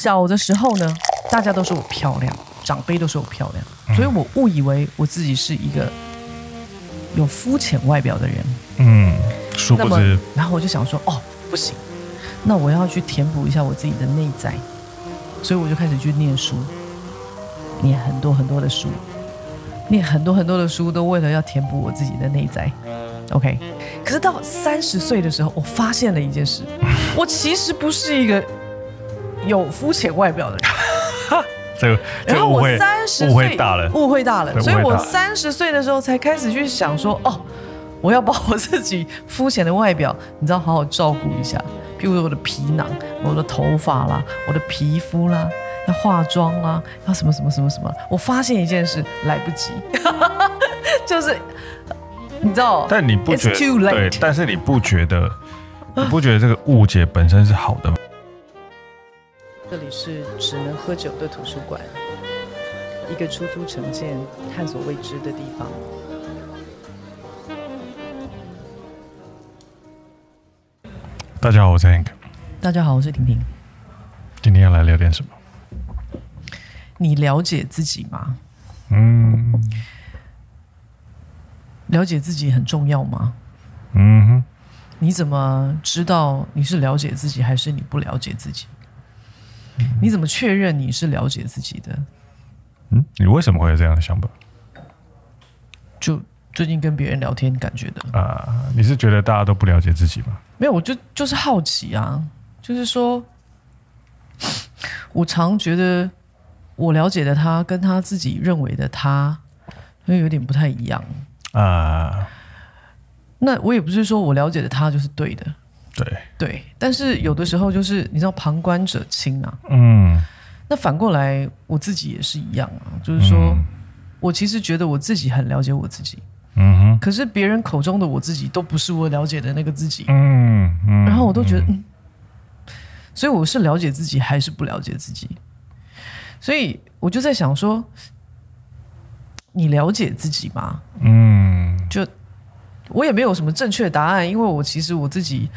小的时候呢，大家都说我漂亮，长辈都说我漂亮，嗯、所以我误以为我自己是一个有肤浅外表的人。嗯，殊不知，然后我就想说，哦，不行，那我要去填补一下我自己的内在，所以我就开始去念书，念很多很多的书，念很多很多的书，都为了要填补我自己的内在。OK，可是到三十岁的时候，我发现了一件事，我其实不是一个有肤浅外表的人。这个，然后我三十岁误会大了，误会大了，所以我三十岁的时候才开始去想说，哦，我要把我自己肤浅的外表，你知道，好好照顾一下，譬如说我的皮囊、我的头发啦、我的皮肤啦，要化妆啦，要什么什么什么什么。我发现一件事，来不及，就是。你知道？但你不觉得？对，但是你不觉得？你不觉得这个误解本身是好的吗？这里是只能喝酒的图书馆，一个出租城建、探索未知的地方。大家好，我是 Hank。大家好，我是婷婷。今天要来聊点什么？你了解自己吗？嗯。了解自己很重要吗？嗯哼。你怎么知道你是了解自己还是你不了解自己？嗯、你怎么确认你是了解自己的？嗯，你为什么会有这样的想法？就最近跟别人聊天感觉的啊。你是觉得大家都不了解自己吗？没有，我就就是好奇啊，就是说，我常觉得我了解的他跟他自己认为的他，因为有点不太一样。啊，那我也不是说我了解的他就是对的，对。对，但是有的时候就是你知道旁观者清啊，嗯，那反过来我自己也是一样啊，就是说、嗯、我其实觉得我自己很了解我自己，嗯哼，可是别人口中的我自己都不是我了解的那个自己，嗯嗯，然后我都觉得嗯，所以我是了解自己还是不了解自己？所以我就在想说。你了解自己吗？嗯，就我也没有什么正确答案，因为我其实我自己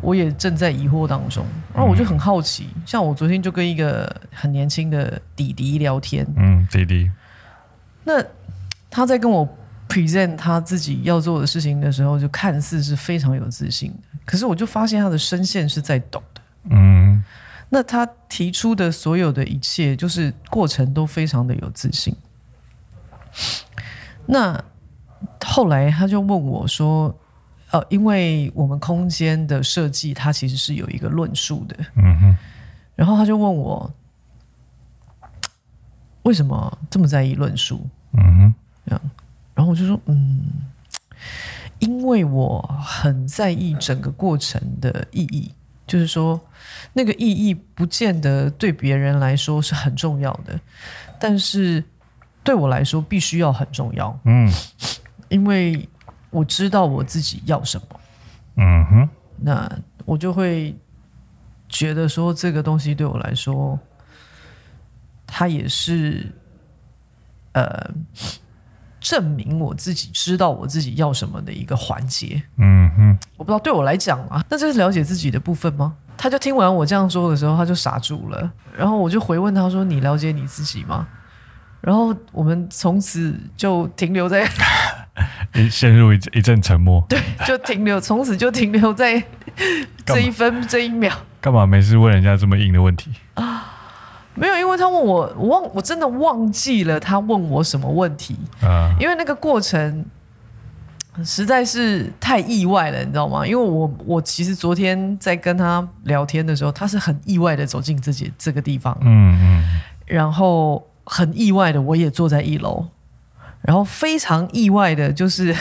我也正在疑惑当中。然后我就很好奇，嗯、像我昨天就跟一个很年轻的弟弟聊天，嗯，弟弟，那他在跟我 present 他自己要做的事情的时候，就看似是非常有自信的，可是我就发现他的声线是在抖的，嗯，那他提出的所有的一切，就是过程都非常的有自信。那后来他就问我说：“呃，因为我们空间的设计，它其实是有一个论述的。嗯哼。然后他就问我，为什么这么在意论述？嗯哼。这样，然后我就说，嗯，因为我很在意整个过程的意义，就是说，那个意义不见得对别人来说是很重要的，但是。”对我来说，必须要很重要。嗯，因为我知道我自己要什么。嗯哼，那我就会觉得说，这个东西对我来说，它也是呃，证明我自己知道我自己要什么的一个环节。嗯哼，我不知道对我来讲啊，那这是了解自己的部分吗？他就听完我这样说的时候，他就傻住了。然后我就回问他说：“你了解你自己吗？”然后我们从此就停留在，陷入一一阵沉默。对，就停留，从此就停留在 这一分这一秒。干嘛没事问人家这么硬的问题啊？没有，因为他问我，我忘，我真的忘记了他问我什么问题啊？因为那个过程实在是太意外了，你知道吗？因为我我其实昨天在跟他聊天的时候，他是很意外的走进自己这个地方，嗯嗯，然后。很意外的，我也坐在一楼，然后非常意外的，就是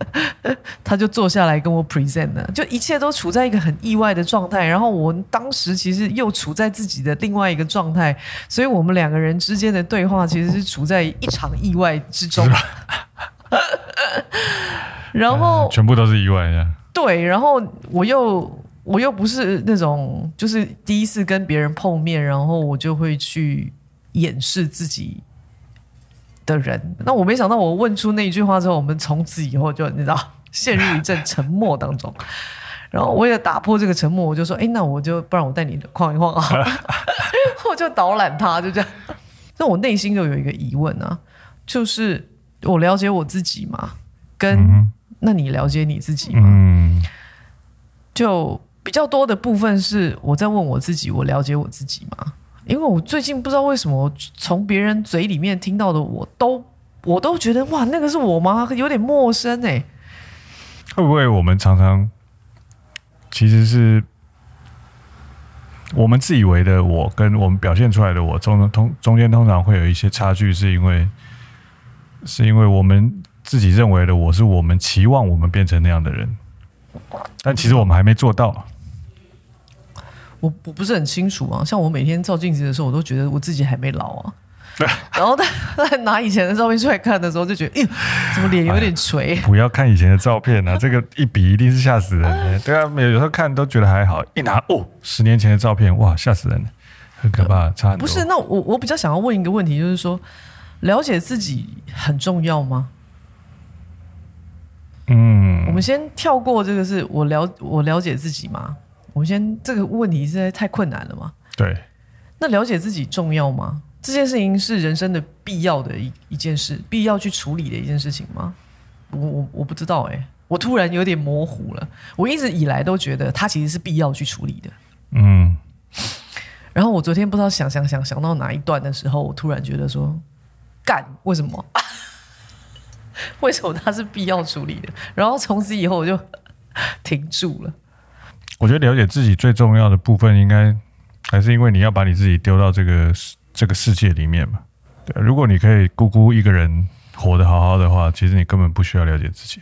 他就坐下来跟我 present 了，就一切都处在一个很意外的状态。然后我当时其实又处在自己的另外一个状态，所以我们两个人之间的对话其实是处在一场意外之中。然后、呃、全部都是意外呀。对，然后我又我又不是那种就是第一次跟别人碰面，然后我就会去。掩饰自己的人，那我没想到，我问出那一句话之后，我们从此以后就你知道 陷入一阵沉默当中。然后为了打破这个沉默，我就说：“哎，那我就不然我带你晃一晃啊。”我就导览他，就这样。那我内心就有一个疑问啊，就是我了解我自己吗？跟、嗯、那你了解你自己吗？嗯，就比较多的部分是我在问我自己，我了解我自己吗？因为我最近不知道为什么从别人嘴里面听到的，我都我都觉得哇，那个是我吗？有点陌生哎、会不会我们常常其实是我们自以为的我，跟我们表现出来的我中通中间通常会有一些差距，是因为是因为我们。自己认为的我是我们期望我们变成那样的人，但其实我们还没做到。我我不是很清楚啊，像我每天照镜子的时候，我都觉得我自己还没老啊。然后他拿以前的照片出来看的时候，就觉得，哎呦，怎么脸有点垂？不要看以前的照片啊，这个一比一定是吓死人的。对啊，没有有时候看都觉得还好，一拿哦，十年前的照片，哇，吓死人，很可怕，差很多。不是，那我我比较想要问一个问题，就是说，了解自己很重要吗？嗯，我们先跳过这个，是我了我了解自己吗？我们先这个问题实在太困难了嘛？对。那了解自己重要吗？这件事情是人生的必要的一一件事，必要去处理的一件事情吗？我我我不知道哎、欸，我突然有点模糊了。我一直以来都觉得它其实是必要去处理的。嗯。然后我昨天不知道想想想想到哪一段的时候，我突然觉得说，干，为什么？为什么它是必要处理的？然后从此以后我就 停住了。我觉得了解自己最重要的部分，应该 还是因为你要把你自己丢到这个这个世界里面嘛。对，如果你可以孤孤一个人活得好好的话，其实你根本不需要了解自己，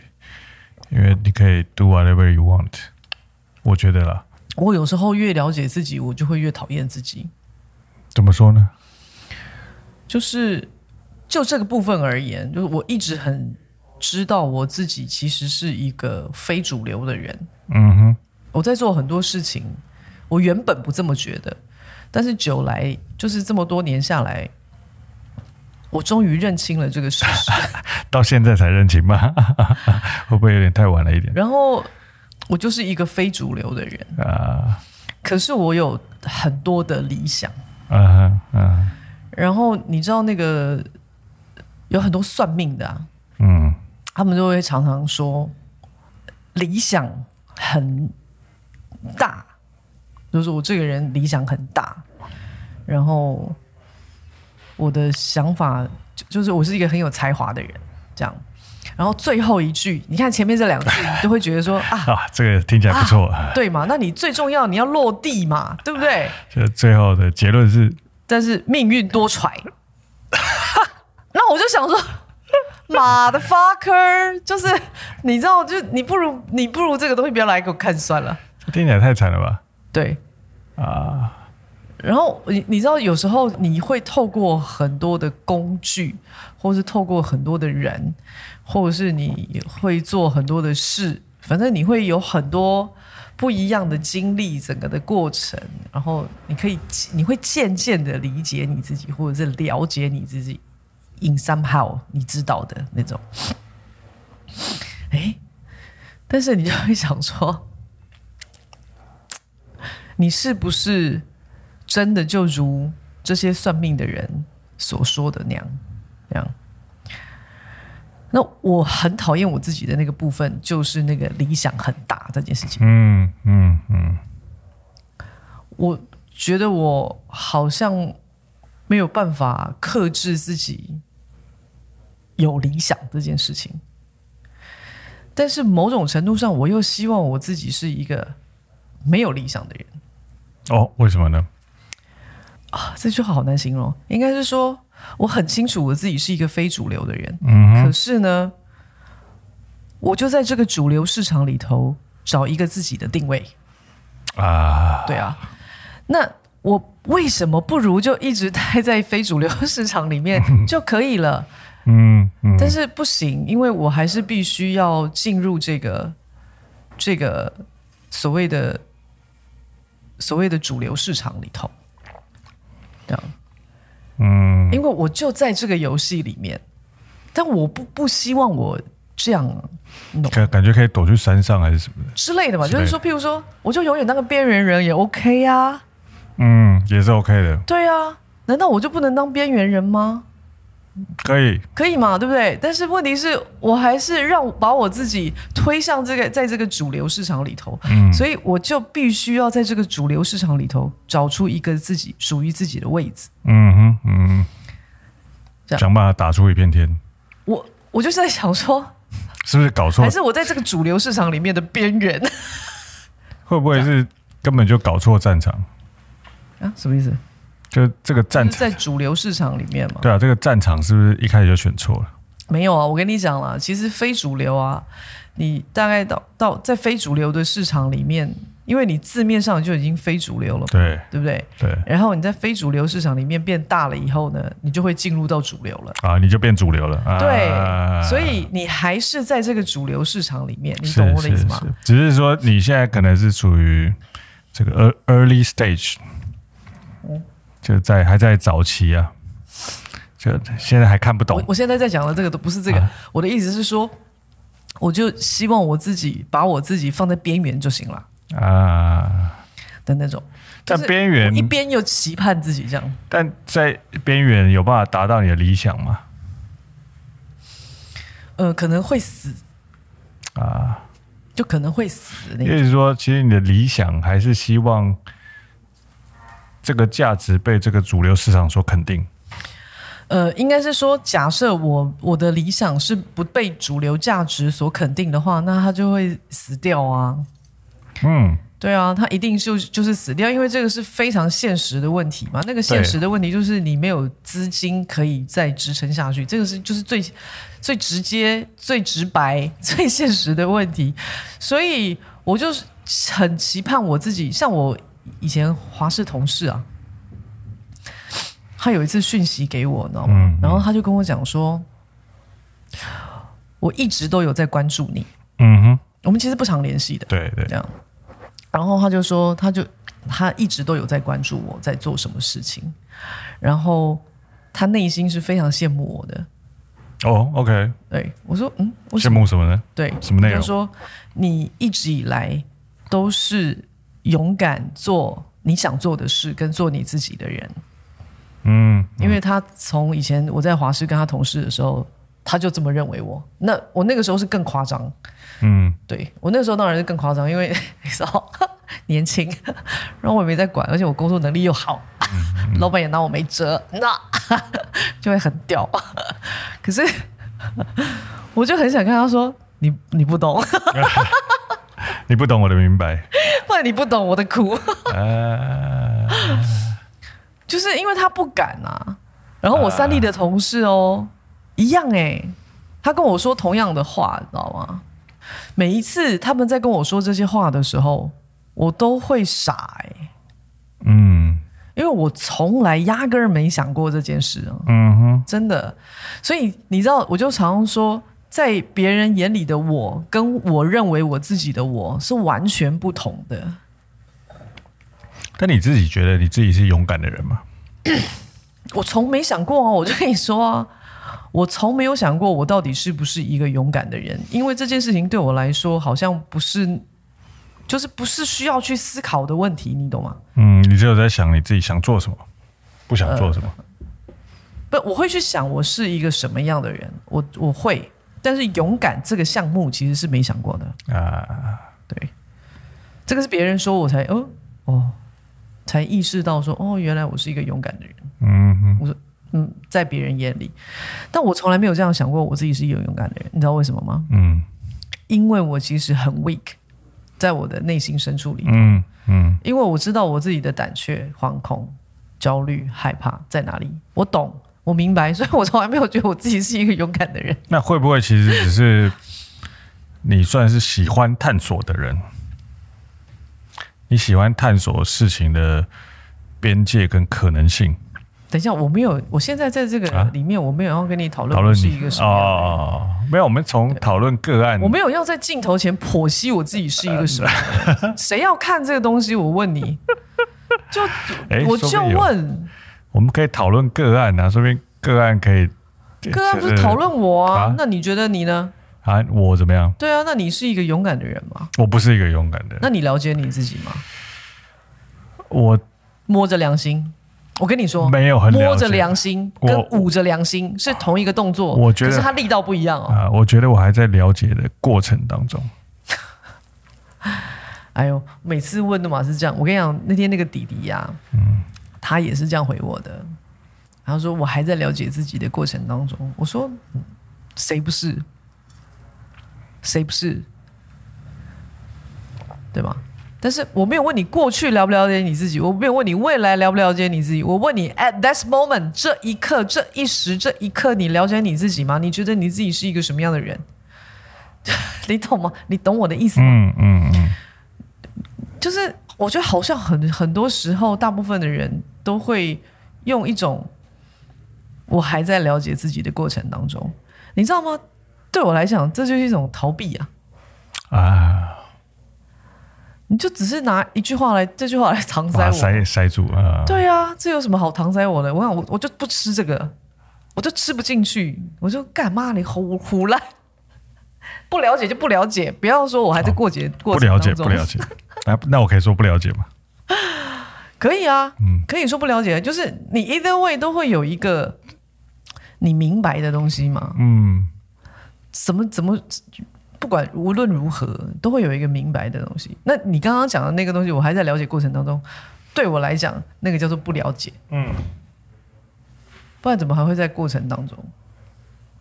因为你可以 do whatever you want。我觉得啦，我有时候越了解自己，我就会越讨厌自己。怎么说呢？就是。就这个部分而言，就是我一直很知道我自己其实是一个非主流的人。嗯哼，我在做很多事情，我原本不这么觉得，但是久来就是这么多年下来，我终于认清了这个事实。到现在才认清吗？会不会有点太晚了一点？然后我就是一个非主流的人啊，可是我有很多的理想。嗯。然后你知道那个。有很多算命的啊，嗯，他们就会常常说理想很大，就是我这个人理想很大，然后我的想法就是我是一个很有才华的人，这样，然后最后一句，你看前面这两句，你都会觉得说 啊，啊，这个听起来不错，啊，对嘛？那你最重要，你要落地嘛，对不对？就最后的结论是，但是命运多舛。那我就想说，妈的 fucker，就是你知道，就你不如你不如这个东西不要来给我看算了。这听起来太惨了吧？对，啊。然后你你知道，有时候你会透过很多的工具，或是透过很多的人，或者是你会做很多的事，反正你会有很多不一样的经历，整个的过程，然后你可以你会渐渐的理解你自己，或者是了解你自己。In somehow，你知道的那种，哎，但是你就会想说，你是不是真的就如这些算命的人所说的那样？那样？那我很讨厌我自己的那个部分，就是那个理想很大这件事情。嗯嗯嗯，我觉得我好像没有办法克制自己。有理想这件事情，但是某种程度上，我又希望我自己是一个没有理想的人。哦，为什么呢？啊，这句话好难形容。应该是说，我很清楚我自己是一个非主流的人。嗯，可是呢，我就在这个主流市场里头找一个自己的定位。啊，对啊。那我为什么不如就一直待在非主流市场里面就可以了？嗯，嗯，但是不行，因为我还是必须要进入这个这个所谓的所谓的主流市场里头，这样，嗯，因为我就在这个游戏里面，但我不不希望我这样，感感觉可以躲去山上还是什么的之类的嘛，就是说，譬如说，我就永远当个边缘人也 OK 啊，嗯。嗯，也是 OK 的。对啊，难道我就不能当边缘人吗？可以，可以嘛？对不对？但是问题是我还是让把我自己推向这个，在这个主流市场里头，嗯，所以我就必须要在这个主流市场里头找出一个自己属于自己的位置。嗯哼，嗯，想办法打出一片天。我我就是在想说，是不是搞错？还是我在这个主流市场里面的边缘？会不会是根本就搞错战场啊？什么意思？就这个战场在主流市场里面嘛？对啊，这个战场是不是一开始就选错了？没有啊，我跟你讲了，其实非主流啊，你大概到到在非主流的市场里面，因为你字面上就已经非主流了，对对不对？对。然后你在非主流市场里面变大了以后呢，你就会进入到主流了啊，你就变主流了。啊、对，所以你还是在这个主流市场里面，你懂我的意思吗？是是是，只是说你现在可能是处于这个 early stage。就在还在早期啊，就现在还看不懂。我我现在在讲的这个都不是这个，啊、我的意思是说，我就希望我自己把我自己放在边缘就行了啊的那种。但边缘一边又期盼自己这样，但在边缘有办法达到你的理想吗？呃，可能会死啊，就可能会死。也就是说，其实你的理想还是希望。这个价值被这个主流市场所肯定。呃，应该是说，假设我我的理想是不被主流价值所肯定的话，那它就会死掉啊。嗯，对啊，它一定就就是死掉，因为这个是非常现实的问题嘛。那个现实的问题就是你没有资金可以再支撑下去，这个是就是最最直接、最直白、最现实的问题。所以我就是很期盼我自己，像我。以前华氏同事啊，他有一次讯息给我，你知道吗？嗯嗯、然后他就跟我讲说，我一直都有在关注你。嗯哼，我们其实不常联系的。对对，这样。然后他就说，他就他一直都有在关注我在做什么事情，然后他内心是非常羡慕我的。哦，OK。对，我说，嗯，羡慕什么呢？对，什么内容？他说你一直以来都是。勇敢做你想做的事，跟做你自己的人。嗯，嗯，因为他从以前我在华师跟他同事的时候，他就这么认为我。那我那个时候是更夸张。嗯，对，我那个时候当然是更夸张，因为你知道 年轻，然后我也没在管，而且我工作能力又好，嗯嗯、老板也拿我没辙，那 就会很屌。可是 我就很想跟他说：“你你不懂。” 你不懂我的明白，或者你不懂我的苦，呃、就是因为他不敢啊。然后我三立的同事哦，呃、一样哎，他跟我说同样的话，你知道吗？每一次他们在跟我说这些话的时候，我都会傻哎。嗯，因为我从来压根儿没想过这件事啊。嗯哼，真的。所以你知道，我就常常说。在别人眼里的我，跟我认为我自己的我是完全不同的。但你自己觉得你自己是勇敢的人吗？我从没想过啊！我就跟你说啊，我从没有想过我到底是不是一个勇敢的人，因为这件事情对我来说好像不是，就是不是需要去思考的问题，你懂吗？嗯，你只有在想你自己想做什么，不想做什么。呃，不，我会去想我是一个什么样的人，我我会。但是勇敢这个项目其实是没想过的啊，对，这个是别人说我才哦哦，才意识到说哦，原来我是一个勇敢的人。嗯哼，我说嗯，在别人眼里，但我从来没有这样想过，我自己是一个勇敢的人。你知道为什么吗？嗯，因为我其实很 weak，在我的内心深处里，嗯嗯，因为我知道我自己的胆怯、惶恐、焦虑、害怕在哪里，我懂。我明白，所以我从来没有觉得我自己是一个勇敢的人。那会不会其实只是你算是喜欢探索的人？你喜欢探索事情的边界跟可能性？等一下，我没有，我现在在这个里面，我没有要跟你讨论讨论是一个什么哦，没有，我们从讨论个案，我没有要在镜头前剖析我自己是一个什么 人。谁要看这个东西？我问你，就 我就问。我们可以讨论个案啊，说不定个案可以。个案不是讨论我啊？啊那你觉得你呢？啊，我怎么样？对啊，那你是一个勇敢的人吗？我不是一个勇敢的人。那你了解你自己吗？我摸着良心。我跟你说，没有很摸着良心跟捂着良心是同一个动作，我觉得可是它力道不一样哦。啊，我觉得我还在了解的过程当中。哎呦，每次问的嘛是这样。我跟你讲，那天那个弟弟呀、啊，嗯，他也是这样回我的。然后说我还在了解自己的过程当中。我说，嗯、谁不是？谁不是？对吗？但是我没有问你过去了不了解你自己，我没有问你未来了不了解你自己。我问你，at this moment，这一刻、这一时、这一刻，你了解你自己吗？你觉得你自己是一个什么样的人？你懂吗？你懂我的意思吗？嗯嗯嗯。就是我觉得好像很很多时候，大部分的人都会用一种我还在了解自己的过程当中，你知道吗？对我来讲，这就是一种逃避啊！啊。你就只是拿一句话来，这句话来搪塞我，塞塞住啊！对啊，这有什么好搪塞我的？我想我我就不吃这个，我就吃不进去，我就干嘛你胡胡来？不了解就不了解，不要说我还在过节、哦、过程。不了解，不了解。那那我可以说不了解吗？可以啊，嗯，可以说不了解，就是你 either way 都会有一个你明白的东西嘛。嗯，怎么怎么？不管无论如何，都会有一个明白的东西。那你刚刚讲的那个东西，我还在了解过程当中。对我来讲，那个叫做不了解。嗯，不然怎么还会在过程当中？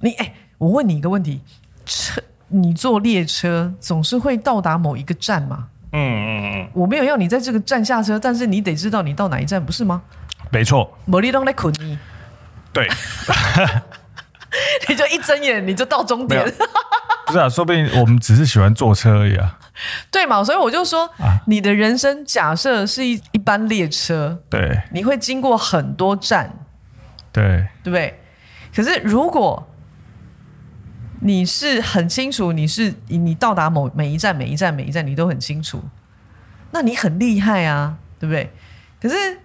你哎，我问你一个问题：车，你坐列车总是会到达某一个站吗？嗯嗯嗯。我没有要你在这个站下车，但是你得知道你到哪一站，不是吗？没错。某地方在困你。对。你就一睁眼，你就到终点。不是啊，说不定我们只是喜欢坐车而已啊。对嘛，所以我就说，啊、你的人生假设是一一班列车，对，你会经过很多站，对，对不对？可是如果你是很清楚，你是你到达某每一站、每一站、每一站，你都很清楚，那你很厉害啊，对不对？可是，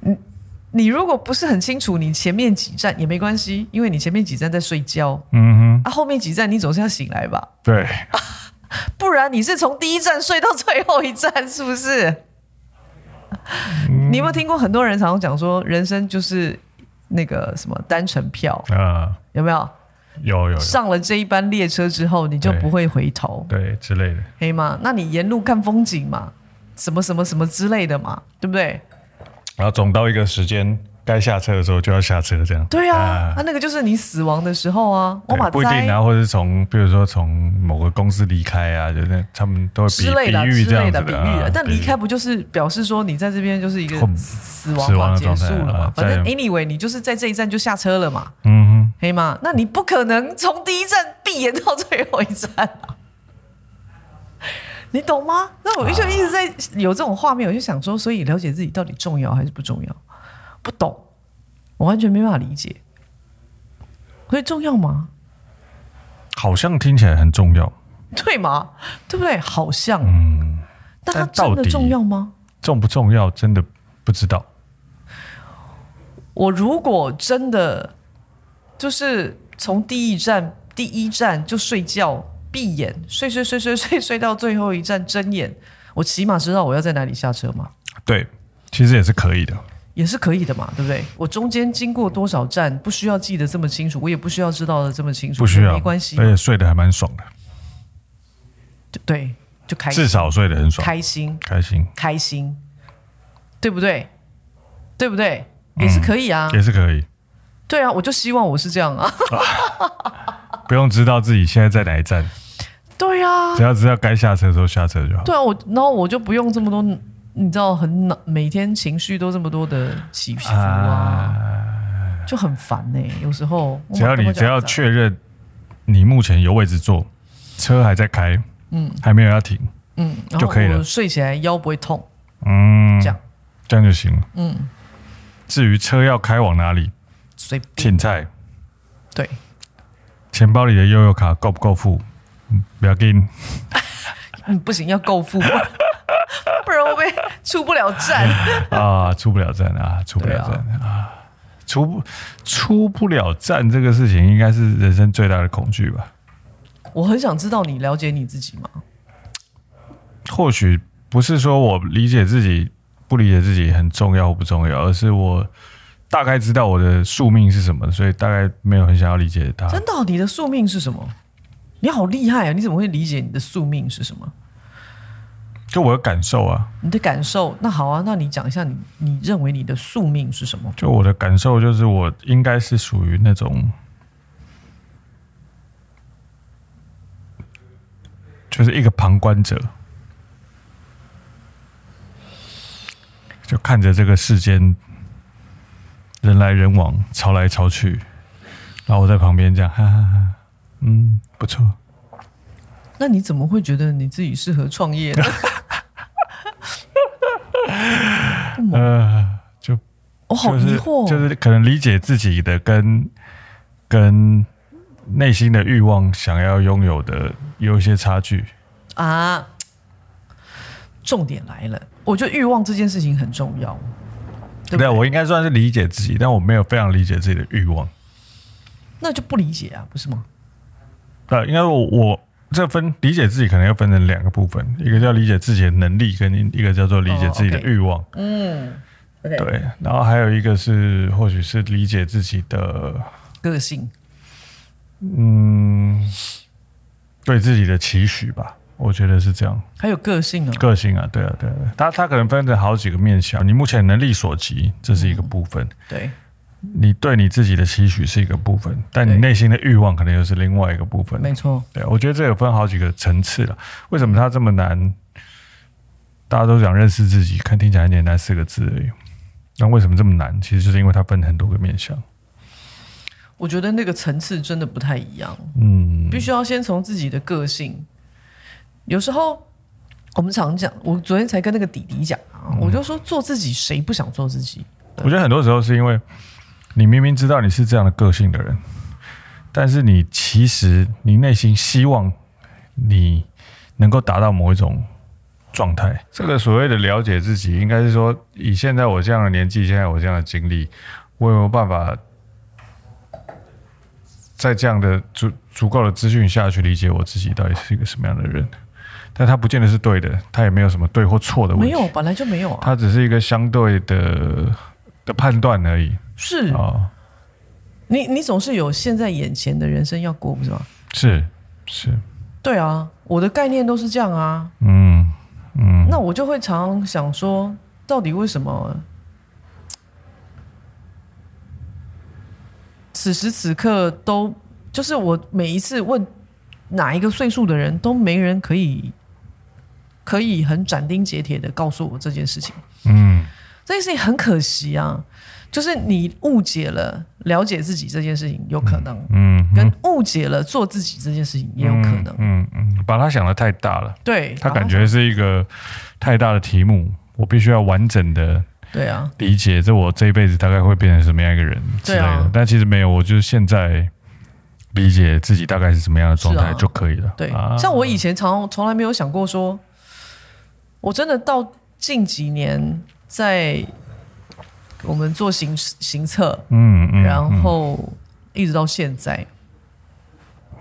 你。你如果不是很清楚，你前面几站也没关系，因为你前面几站在睡觉，嗯哼，啊，后面几站你总是要醒来吧？对，啊，不然你是从第一站睡到最后一站，是不是？嗯，你有没有听过很多人常常讲说，人生就是那个什么单程票啊？有没有？有有，有。上了这一班列车之后，你就不会回头，对，对之类的，可以吗？那你沿路看风景嘛，什么什么什么之类的嘛，对不对？然后总到一个时间该下车的时候就要下车，这样。对啊，那、啊、那个就是你死亡的时候啊。我把不一定啊，或者是从，比如说从某个公司离开啊，就是他们都会比，之类的比喻这样子的，比喻的。但离开不就是表示说你在这边就是一个死亡嘛，结束了嘛？啊、反正 anyway，你就是在这一站就下车了嘛。嗯哼，可以吗？那你不可能从第一站闭眼到最后一站啊。你懂吗？那我就一直在有这种画面，我就想说，所以了解自己到底重要还是不重要？不懂，我完全没办法理解。所以重要吗？好像听起来很重要，对吗？对不对？好像，嗯，但它真的重要吗？重不重要？真的不知道。我如果真的就是从第一站第一站就睡觉。闭眼睡睡睡睡睡睡到最后一站睁眼，我起码知道我要在哪里下车嘛。对，其实也是可以的，也是可以的嘛，对不对？我中间经过多少站，不需要记得这么清楚，我也不需要知道的这么清楚，不需要，没关系，而且睡得还蛮爽的。对，就开心，至少睡得很爽，开心，开心，开心，对不对？对不对？也是可以啊，也是可以。对啊，我就希望我是这样啊，不用知道自己现在在哪一站。对、啊，只要知道该下车的时候下车就好。对啊，我然后我就不用这么多，你知道很每天情绪都这么多的起伏啊，啊就很烦呢、欸。有时候只要你只要确认你目前有位置坐，车还在开，嗯，还没有要停，嗯，就可以了。睡起来腰不会痛，嗯，这样这样就行了。嗯，至于车要开往哪里，随芹菜，对，钱包里的悠游卡够不够付？不要紧，嗯，不行，要够付，不然会被出不了站。啊，出不了站啊，出不了站啊，啊，出不出不了站这个事情，应该是人生最大的恐惧吧？我很想知道你了解你自己吗？或许不是说我理解自己不理解自己很重要或不重要，而是我大概知道我的宿命是什么，所以大概没有很想要理解它。真的，你的宿命是什么？你好厉害啊！你怎么会理解你的宿命是什么？就我的感受啊，你的感受。那好啊，那你讲一下你你认为你的宿命是什么？就我的感受，就是我应该是属于那种，就是一个旁观者，就看着这个世间人来人往，潮来潮去，然后我在旁边这样，哈哈哈，嗯，不错。那你怎么会觉得你自己适合创业呢？呃，就我好疑惑，就是可能理解自己的跟跟内心的欲望想要拥有的有一些差距啊。重点来了，我觉得欲望这件事情很重要。对，对，我应该算是理解自己，但我没有非常理解自己的欲望。那就不理解啊，不是吗？呃，应该我我。这分理解自己可能要分成两个部分，一个叫理解自己的能力，跟一个叫做理解自己的欲望。Oh, okay. 嗯，okay. 对。然后还有一个是，或许是理解自己的个性。嗯，对自己的期许吧，我觉得是这样。还有个性啊，个性啊，对啊，对啊，他他可能分成好几个面向。你目前能力所及，这是一个部分。嗯、对。你对你自己的期许是一个部分，但你内心的欲望可能又是另外一个部分。没错，对，我觉得这有分好几个层次了。为什么它这么难？大家都想认识自己，看听起来很简单四个字而已。那为什么这么难？其实就是因为它分很多个面向。我觉得那个层次真的不太一样。嗯，必须要先从自己的个性。有时候我们常讲，我昨天才跟那个弟弟讲啊，我就说做自己，谁不想做自己？我觉得很多时候是因为。你明明知道你是这样的个性的人，但是你其实你内心希望你能够达到某一种状态。这个所谓的了解自己，应该是说，以现在我这样的年纪，现在我这样的经历，我有没有办法在这样的足足够的资讯下去理解我自己到底是一个什么样的人？但他不见得是对的，他也没有什么对或错的问题。没有，本来就没有啊。他只是一个相对的的判断而已。是啊，你你总是有现在眼前的人生要过，不是吗？是是，对啊，我的概念都是这样啊。嗯嗯，那我就会常常想说，到底为什么此时此刻都就是我每一次问哪一个岁数的人都没人可以可以很斩钉截铁的告诉我这件事情。嗯，这件事情很可惜啊。就是你误解了了解自己这件事情有可能，嗯，嗯，跟误解了做自己这件事情也有可能，嗯嗯，嗯，把他想得太大了，对，他感觉是一个太大的题目，我必须要完整的，对啊，理解这我这一辈子大概会变成什么样一个人之类的，啊、但其实没有，我就是现在理解自己大概是什么样的状态就可以了，对，啊、像我以前常从来没有想过说，我真的到近几年在。我们做行行测，嗯，嗯，然后一直到现在，嗯、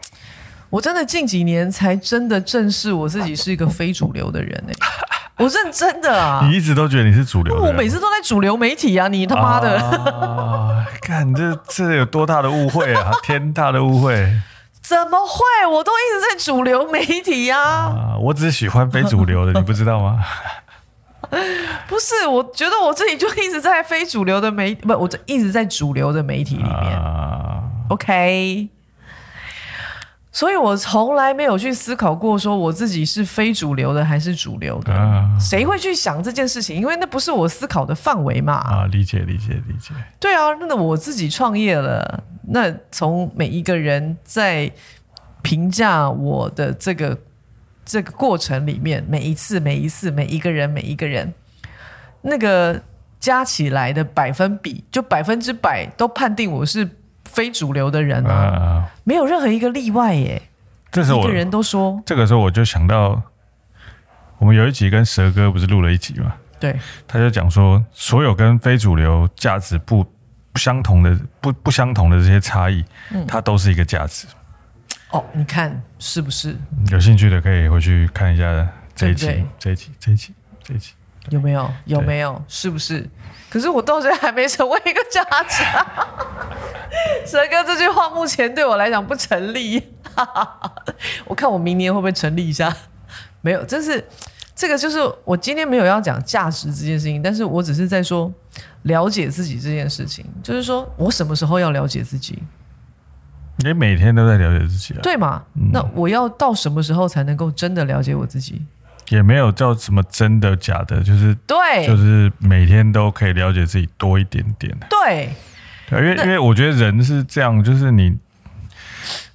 我真的近几年才真的正视我自己是一个非主流的人哎，我认真的啊！你一直都觉得你是主流的，我每次都在主流媒体啊！你他妈的，啊、看这这有多大的误会啊！天大的误会！怎么会？我都一直在主流媒体呀、我只是喜欢非主流的，你不知道吗？不是，我觉得我自己就一直在非主流的媒，不，我就一直在主流的媒体里面。Uh... OK，所以我从来没有去思考过，说我自己是非主流的还是主流的。Uh... 谁会去想这件事情？因为那不是我思考的范围嘛。啊，理解，理解，理解。对啊，那我自己创业了，那从每一个人在评价我的这个。这个过程里面，每一次、每一次、每一个人、每一个人，那个加起来的百分比，就百分之百都判定我是非主流的人啊，啊没有任何一个例外耶。这时候，每个人都说，这个时候我就想到，我们有一集跟蛇哥不是录了一集嘛？对，他就讲说，所有跟非主流价值不不相同的、不不相同的这些差异，嗯，它都是一个价值。哦，你看是不是？有兴趣的可以回去看一下这一期，对对，这一期，这一期，这一期。有没有？有没有？是不是？可是我到现在还没成为一个家长。蛇哥这句话目前对我来讲不成立。我看我明年会不会成立一下？没有，这是这个就是我今天没有要讲价值这件事情，但是我只是在说了解自己这件事情，就是说我什么时候要了解自己？你每天都在了解自己啊？对嘛？嗯、那我要到什么时候才能够真的了解我自己？也没有叫什么真的假的，就是对，就是每天都可以了解自己多一点点。对，对，因为因为我觉得人是这样，就是你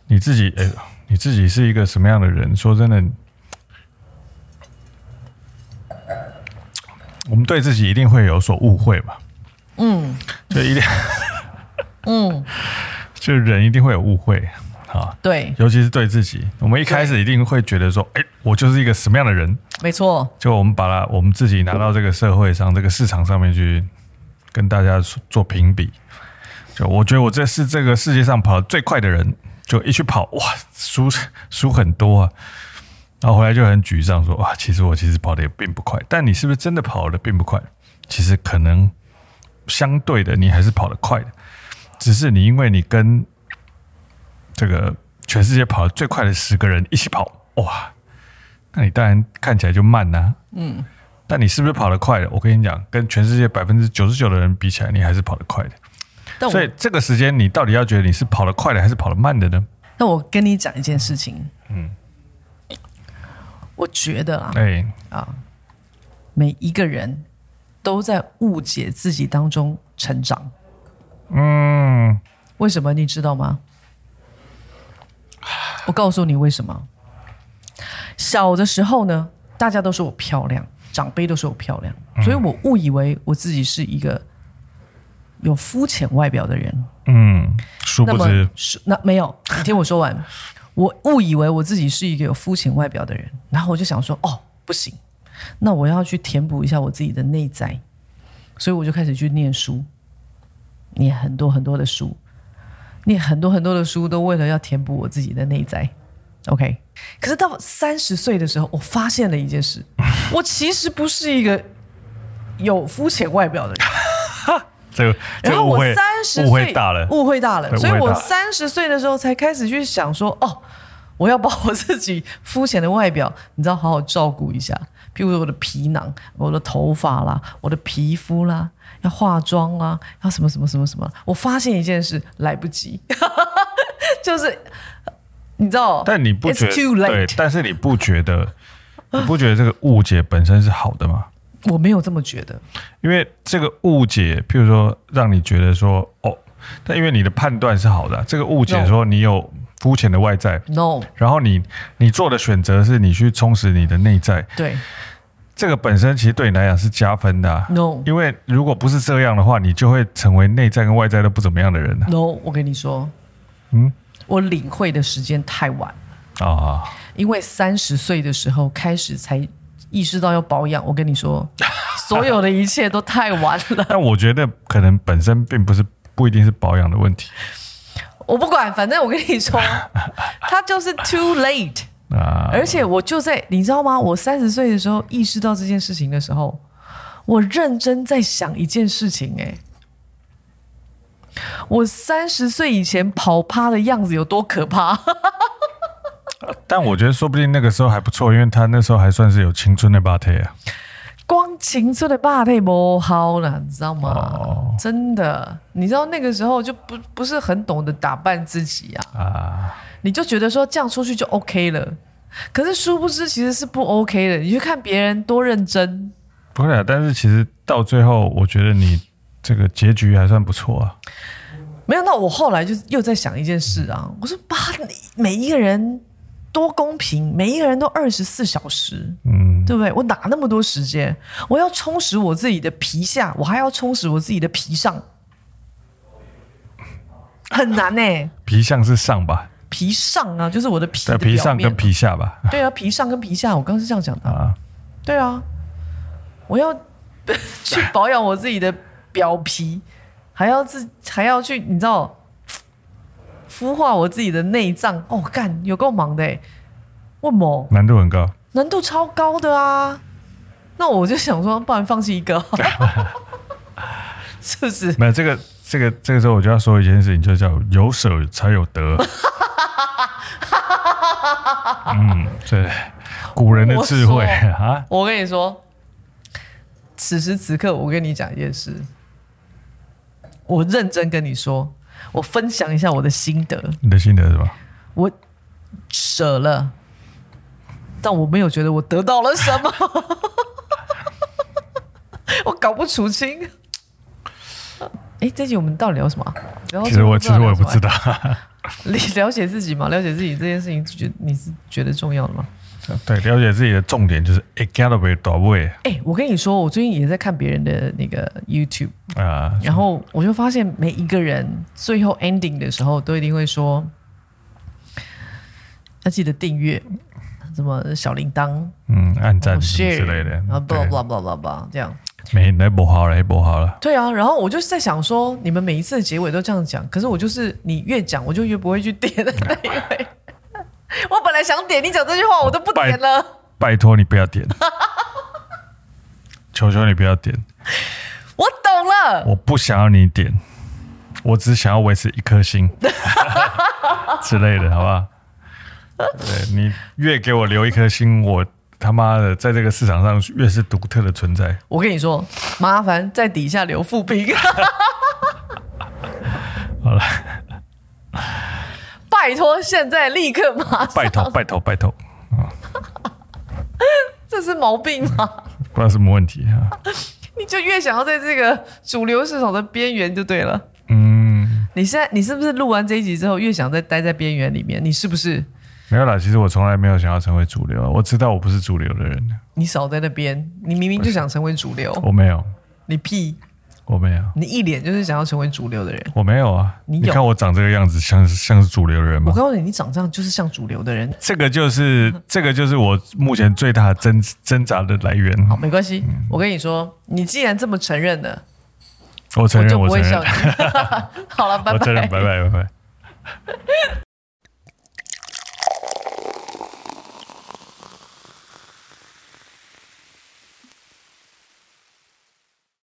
你自己，哎，你自己是一个什么样的人？说真的，我们对自己一定会有所误会嘛。嗯，就一定，嗯，就人一定会有误会。啊，对，尤其是对自己，我们一开始一定会觉得说，哎，我就是一个什么样的人？没错，就我们把它，我们自己拿到这个社会上、这个市场上面去跟大家做评比。就我觉得我这是这个世界上跑得最快的人，就一去跑，哇，输输很多啊，然后回来就很沮丧，说，哇，其实我其实跑的也并不快。但你是不是真的跑的并不快？其实可能相对的，你还是跑得快的，只是你因为你跟这个全世界跑得最快的十个人一起跑，哇！那你当然看起来就慢呐、啊。嗯。但你是不是跑得快的？我跟你讲，跟全世界百分之九十九的人比起来，你还是跑得快的。所以这个时间，你到底要觉得你是跑得快的还是跑得慢的呢？那我跟你讲一件事情。嗯。我觉得啊，哎啊，每一个人都在误解自己当中成长。嗯。为什么？你知道吗？我告诉你为什么？小的时候呢，大家都说我漂亮，长辈都说我漂亮，所以我误以为我自己是一个有肤浅外表的人。嗯，殊不知，那没有，你听我说完。我误以为我自己是一个有肤浅外表的人，然后我就想说，哦，不行，那我要去填补一下我自己的内在，所以我就开始去念书，念很多很多的书。念很多很多的书，都为了要填补我自己的内在。OK，可是到三十岁的时候，我发现了一件事：我其实不是一个有肤浅外表的人。这个，然后我三十岁，误会大了，误会大了。大了，所以我三十岁的时候才开始去想说：哦，我要把我自己肤浅的外表，你知道，好好照顾一下。譬如说我的皮囊、我的头发啦、我的皮肤啦。要化妆啦，要什么什么什么什么？我发现一件事，来不及，就是你知道，但你不觉得对？但是你不觉得？你不觉得这个误解本身是好的吗？我没有这么觉得，因为这个误解，譬如说让你觉得说哦，但因为你的判断是好的，这个误解说你有肤浅的外在，no，然后你你做的选择是你去充实你的内在，对。这个本身其实对你来讲是加分的，啊，no，因为如果不是这样的话，你就会成为内在跟外在都不怎么样的人，啊。No，我跟你说，嗯，我领会的时间太晚啊，哦，因为三十岁的时候开始才意识到要保养。我跟你说，所有的一切都太晚了。但我觉得可能本身并不是不一定是保养的问题。我不管，反正我跟你说，他就是 too late。啊！而且我就在，你知道吗？我三十岁的时候意识到这件事情的时候，我认真在想一件事情。哎，我三十岁以前跑趴的样子有多可怕？但我觉得说不定那个时候还不错，因为他那时候还算是有青春的霸体啊。光青春的霸体不好了，你知道吗？哦，真的，你知道那个时候就不不是很懂得打扮自己啊。啊。你就觉得说这样出去就 OK 了，可是殊不知其实是不 OK 的。你去看别人多认真，不会啊。但是其实到最后，我觉得你这个结局还算不错啊。没想到我后来就又在想一件事啊。我说，爸，每一个人多公平，每一个人都二十四小时，嗯，对不对？我哪那么多时间？我要充实我自己的皮下，我还要充实我自己的皮上，很难呢、欸。皮相是上吧？皮上啊，就是我的皮的。皮上跟皮下吧。对啊，皮上跟皮下，我刚刚是这样讲的。啊，对啊，我要 去保养我自己的表皮，还要自还要去，你知道，孵化我自己的内脏。哦，干，有够忙的哎，为什么？难度很高。难度超高的啊！那我就想说，不然放弃一个，是不是？没有这个，这个，这个时候我就要说一件事情，就叫有舍才有得。嗯，对，古人的智慧啊！我跟你说，此时此刻，我跟你讲一件事，我认真跟你说，我分享一下我的心得。你的心得是吧？我舍了，但我没有觉得我得到了什么，我搞不出清。哎，这集我们到底聊什么？聊其实我其实我也不知道。你了解自己吗？了解自己这件事情，觉你是觉得重要的吗？对，了解自己的重点就是一定要被到位。哎，我跟你说，我最近也在看别人的那个 YouTube 啊，然后我就发现每一个人最后 ending 的时候，都一定会说要记得订阅，什么小铃铛，嗯，按赞之类的，然后 blah blah blah blah blah 这样。没，那不好了，也不好了。对啊，然后我就是在想说，你们每一次的结尾都这样讲，可是我就是你越讲，我就越不会去点的那一位。我本来想点，你讲这句话，我都不点了。拜托你不要点，求求你不要点。我懂了，我不想要你点，我只想要维持一颗心 之类的，好不好？对，你越给我留一颗心，我。他妈的，在这个市场上越是独特的存在。我跟你说，麻烦在底下留副评。好了，拜托，现在立刻马上。拜托，拜托，拜托。这是毛病吗？不知道什么问题啊。你就越想要在这个主流市场的边缘就对了。嗯。你现在你是不是录完这一集之后越想再待在边缘里面？你是不是？没有啦，其实我从来没有想要成为主流。我知道我不是主流的人。你少在那边，你明明就想成为主流。我没有。你屁！我没有。你一脸就是想要成为主流的人。我没有啊。你，有你看我长这个样子，像是像是主流的人吗？我告诉你，你长这样就是像主流的人。这个就是这个就是我目前最大的挣挣扎的来源。好，没关系。嗯、我跟你说，你既然这么承认了，我承认，我就不会笑你。好了，拜拜。我承认，拜拜，拜拜。